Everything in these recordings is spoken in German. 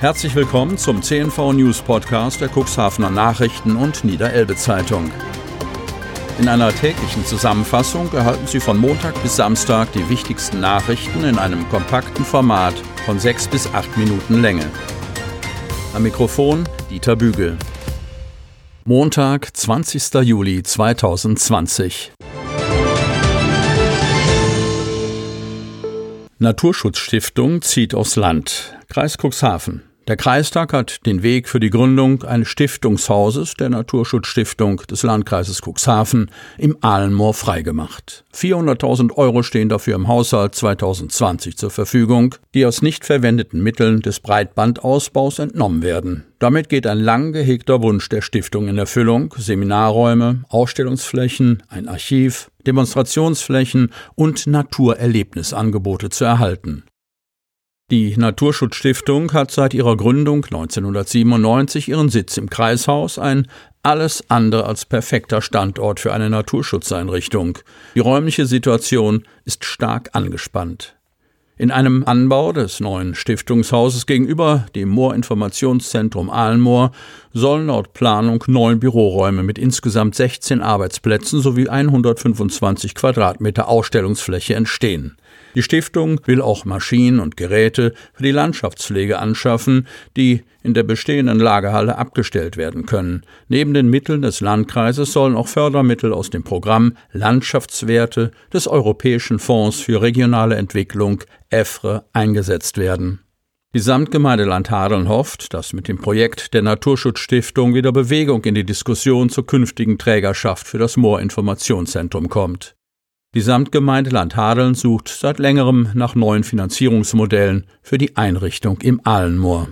Herzlich willkommen zum CNV News Podcast der Cuxhavener Nachrichten und Niederelbe Zeitung. In einer täglichen Zusammenfassung erhalten Sie von Montag bis Samstag die wichtigsten Nachrichten in einem kompakten Format von sechs bis acht Minuten Länge. Am Mikrofon Dieter Bügel. Montag, 20. Juli 2020. Naturschutzstiftung zieht aufs Land. Kreis Cuxhaven. Der Kreistag hat den Weg für die Gründung eines Stiftungshauses der Naturschutzstiftung des Landkreises Cuxhaven im Ahlenmoor freigemacht. 400.000 Euro stehen dafür im Haushalt 2020 zur Verfügung, die aus nicht verwendeten Mitteln des Breitbandausbaus entnommen werden. Damit geht ein lang gehegter Wunsch der Stiftung in Erfüllung, Seminarräume, Ausstellungsflächen, ein Archiv, Demonstrationsflächen und Naturerlebnisangebote zu erhalten. Die Naturschutzstiftung hat seit ihrer Gründung 1997 ihren Sitz im Kreishaus, ein alles andere als perfekter Standort für eine Naturschutzeinrichtung. Die räumliche Situation ist stark angespannt. In einem Anbau des neuen Stiftungshauses gegenüber dem Moorinformationszentrum Ahlenmoor sollen laut Planung neun Büroräume mit insgesamt 16 Arbeitsplätzen sowie 125 Quadratmeter Ausstellungsfläche entstehen. Die Stiftung will auch Maschinen und Geräte für die Landschaftspflege anschaffen, die in der bestehenden Lagerhalle abgestellt werden können. Neben den Mitteln des Landkreises sollen auch Fördermittel aus dem Programm Landschaftswerte des Europäischen Fonds für regionale Entwicklung EFRE eingesetzt werden. Die Samtgemeinde Landhadeln hofft, dass mit dem Projekt der Naturschutzstiftung wieder Bewegung in die Diskussion zur künftigen Trägerschaft für das Moorinformationszentrum kommt. Die Samtgemeinde Landhadeln sucht seit längerem nach neuen Finanzierungsmodellen für die Einrichtung im Ahlenmoor.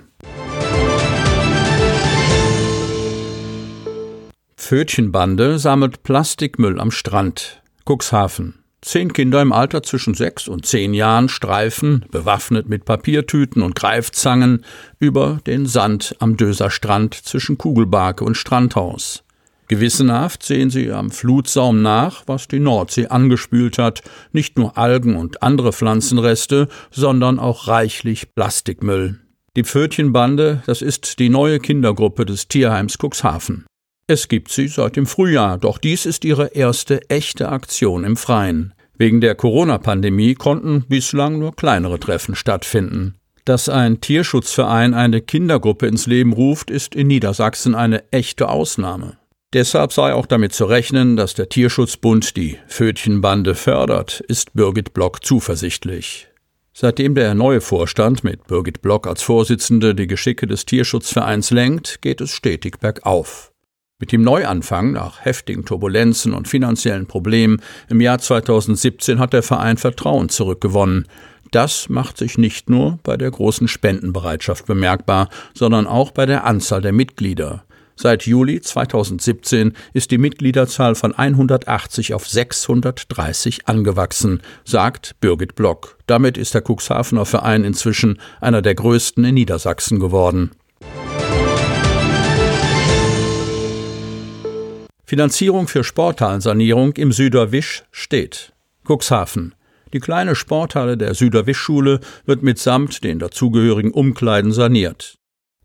Pfötchenbande sammelt Plastikmüll am Strand. Cuxhaven. Zehn Kinder im Alter zwischen sechs und zehn Jahren streifen, bewaffnet mit Papiertüten und Greifzangen, über den Sand am Döser Strand zwischen Kugelbarke und Strandhaus. Gewissenhaft sehen sie am Flutsaum nach, was die Nordsee angespült hat, nicht nur Algen und andere Pflanzenreste, sondern auch reichlich Plastikmüll. Die Pfötchenbande, das ist die neue Kindergruppe des Tierheims Cuxhaven. Es gibt sie seit dem Frühjahr, doch dies ist ihre erste echte Aktion im Freien. Wegen der Corona-Pandemie konnten bislang nur kleinere Treffen stattfinden. Dass ein Tierschutzverein eine Kindergruppe ins Leben ruft, ist in Niedersachsen eine echte Ausnahme. Deshalb sei auch damit zu rechnen, dass der Tierschutzbund die Fötchenbande fördert, ist Birgit Block zuversichtlich. Seitdem der neue Vorstand mit Birgit Block als Vorsitzende die Geschicke des Tierschutzvereins lenkt, geht es stetig bergauf. Mit dem Neuanfang nach heftigen Turbulenzen und finanziellen Problemen im Jahr 2017 hat der Verein Vertrauen zurückgewonnen. Das macht sich nicht nur bei der großen Spendenbereitschaft bemerkbar, sondern auch bei der Anzahl der Mitglieder. Seit Juli 2017 ist die Mitgliederzahl von 180 auf 630 angewachsen, sagt Birgit Block. Damit ist der Cuxhavener Verein inzwischen einer der größten in Niedersachsen geworden. Finanzierung für Sporthallensanierung im Süderwisch steht. Cuxhaven. Die kleine Sporthalle der Süderwischschule wird mitsamt den dazugehörigen Umkleiden saniert.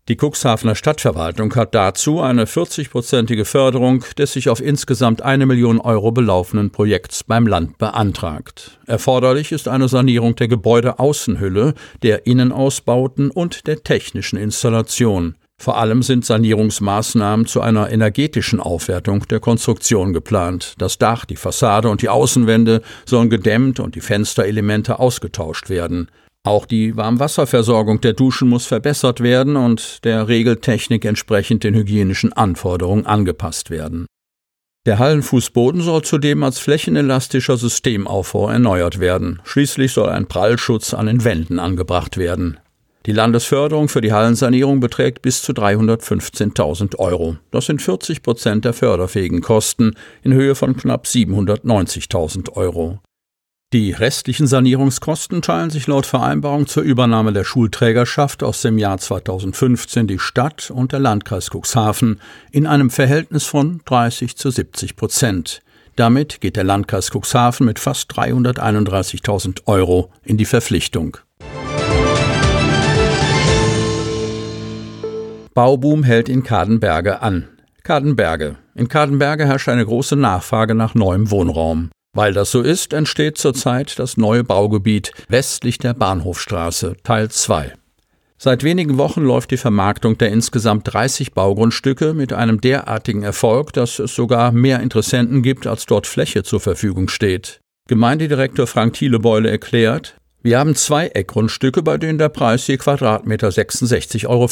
Die Cuxhavener Stadtverwaltung hat dazu eine 40-prozentige Förderung des sich auf insgesamt eine Million Euro belaufenden Projekts beim Land beantragt. Erforderlich ist eine Sanierung der Gebäudeaußenhülle, der Innenausbauten und der technischen Installation. Vor allem sind Sanierungsmaßnahmen zu einer energetischen Aufwertung der Konstruktion geplant. Das Dach, die Fassade und die Außenwände sollen gedämmt und die Fensterelemente ausgetauscht werden. Auch die Warmwasserversorgung der Duschen muss verbessert werden und der Regeltechnik entsprechend den hygienischen Anforderungen angepasst werden. Der Hallenfußboden soll zudem als flächenelastischer Systemaufbau erneuert werden. Schließlich soll ein Prallschutz an den Wänden angebracht werden. Die Landesförderung für die Hallensanierung beträgt bis zu 315.000 Euro. Das sind 40 Prozent der förderfähigen Kosten in Höhe von knapp 790.000 Euro. Die restlichen Sanierungskosten teilen sich laut Vereinbarung zur Übernahme der Schulträgerschaft aus dem Jahr 2015 die Stadt und der Landkreis Cuxhaven in einem Verhältnis von 30 zu 70 Prozent. Damit geht der Landkreis Cuxhaven mit fast 331.000 Euro in die Verpflichtung. Bauboom hält in Kadenberge an. Kadenberge. In Kadenberge herrscht eine große Nachfrage nach neuem Wohnraum. Weil das so ist, entsteht zurzeit das neue Baugebiet westlich der Bahnhofstraße, Teil 2. Seit wenigen Wochen läuft die Vermarktung der insgesamt 30 Baugrundstücke mit einem derartigen Erfolg, dass es sogar mehr Interessenten gibt, als dort Fläche zur Verfügung steht. Gemeindedirektor Frank Thielebeule erklärt, wir haben zwei Eckgrundstücke, bei denen der Preis je Quadratmeter 66,50 Euro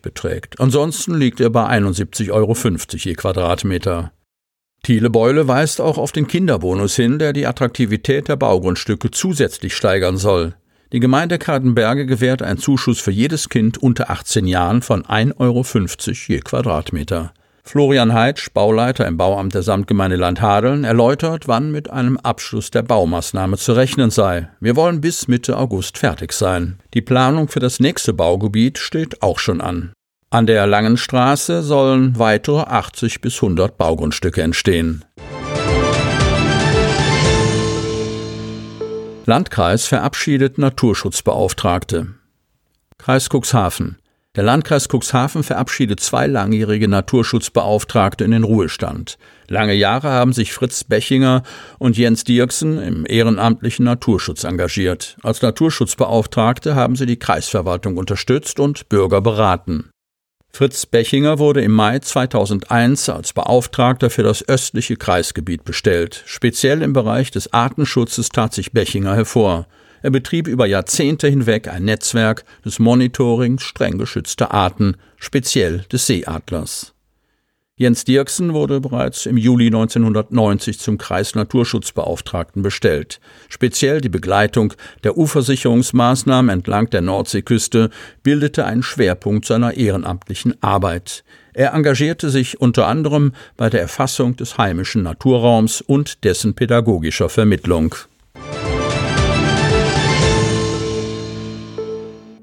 beträgt. Ansonsten liegt er bei 71,50 Euro je Quadratmeter. Thiele Beule weist auch auf den Kinderbonus hin, der die Attraktivität der Baugrundstücke zusätzlich steigern soll. Die Gemeinde Kartenberge gewährt einen Zuschuss für jedes Kind unter 18 Jahren von 1,50 Euro je Quadratmeter. Florian Heitsch, Bauleiter im Bauamt der Samtgemeinde Landhadeln, erläutert, wann mit einem Abschluss der Baumaßnahme zu rechnen sei. Wir wollen bis Mitte August fertig sein. Die Planung für das nächste Baugebiet steht auch schon an. An der Langen Straße sollen weitere 80 bis 100 Baugrundstücke entstehen. Landkreis verabschiedet Naturschutzbeauftragte. Kreis Cuxhaven. Der Landkreis Cuxhaven verabschiedet zwei langjährige Naturschutzbeauftragte in den Ruhestand. Lange Jahre haben sich Fritz Bechinger und Jens Dirksen im ehrenamtlichen Naturschutz engagiert. Als Naturschutzbeauftragte haben sie die Kreisverwaltung unterstützt und Bürger beraten. Fritz Bechinger wurde im Mai 2001 als Beauftragter für das östliche Kreisgebiet bestellt. Speziell im Bereich des Artenschutzes tat sich Bechinger hervor. Er betrieb über Jahrzehnte hinweg ein Netzwerk des Monitorings streng geschützter Arten, speziell des Seeadlers. Jens Dirksen wurde bereits im Juli 1990 zum Kreisnaturschutzbeauftragten bestellt. Speziell die Begleitung der Uversicherungsmaßnahmen entlang der Nordseeküste bildete einen Schwerpunkt seiner ehrenamtlichen Arbeit. Er engagierte sich unter anderem bei der Erfassung des heimischen Naturraums und dessen pädagogischer Vermittlung.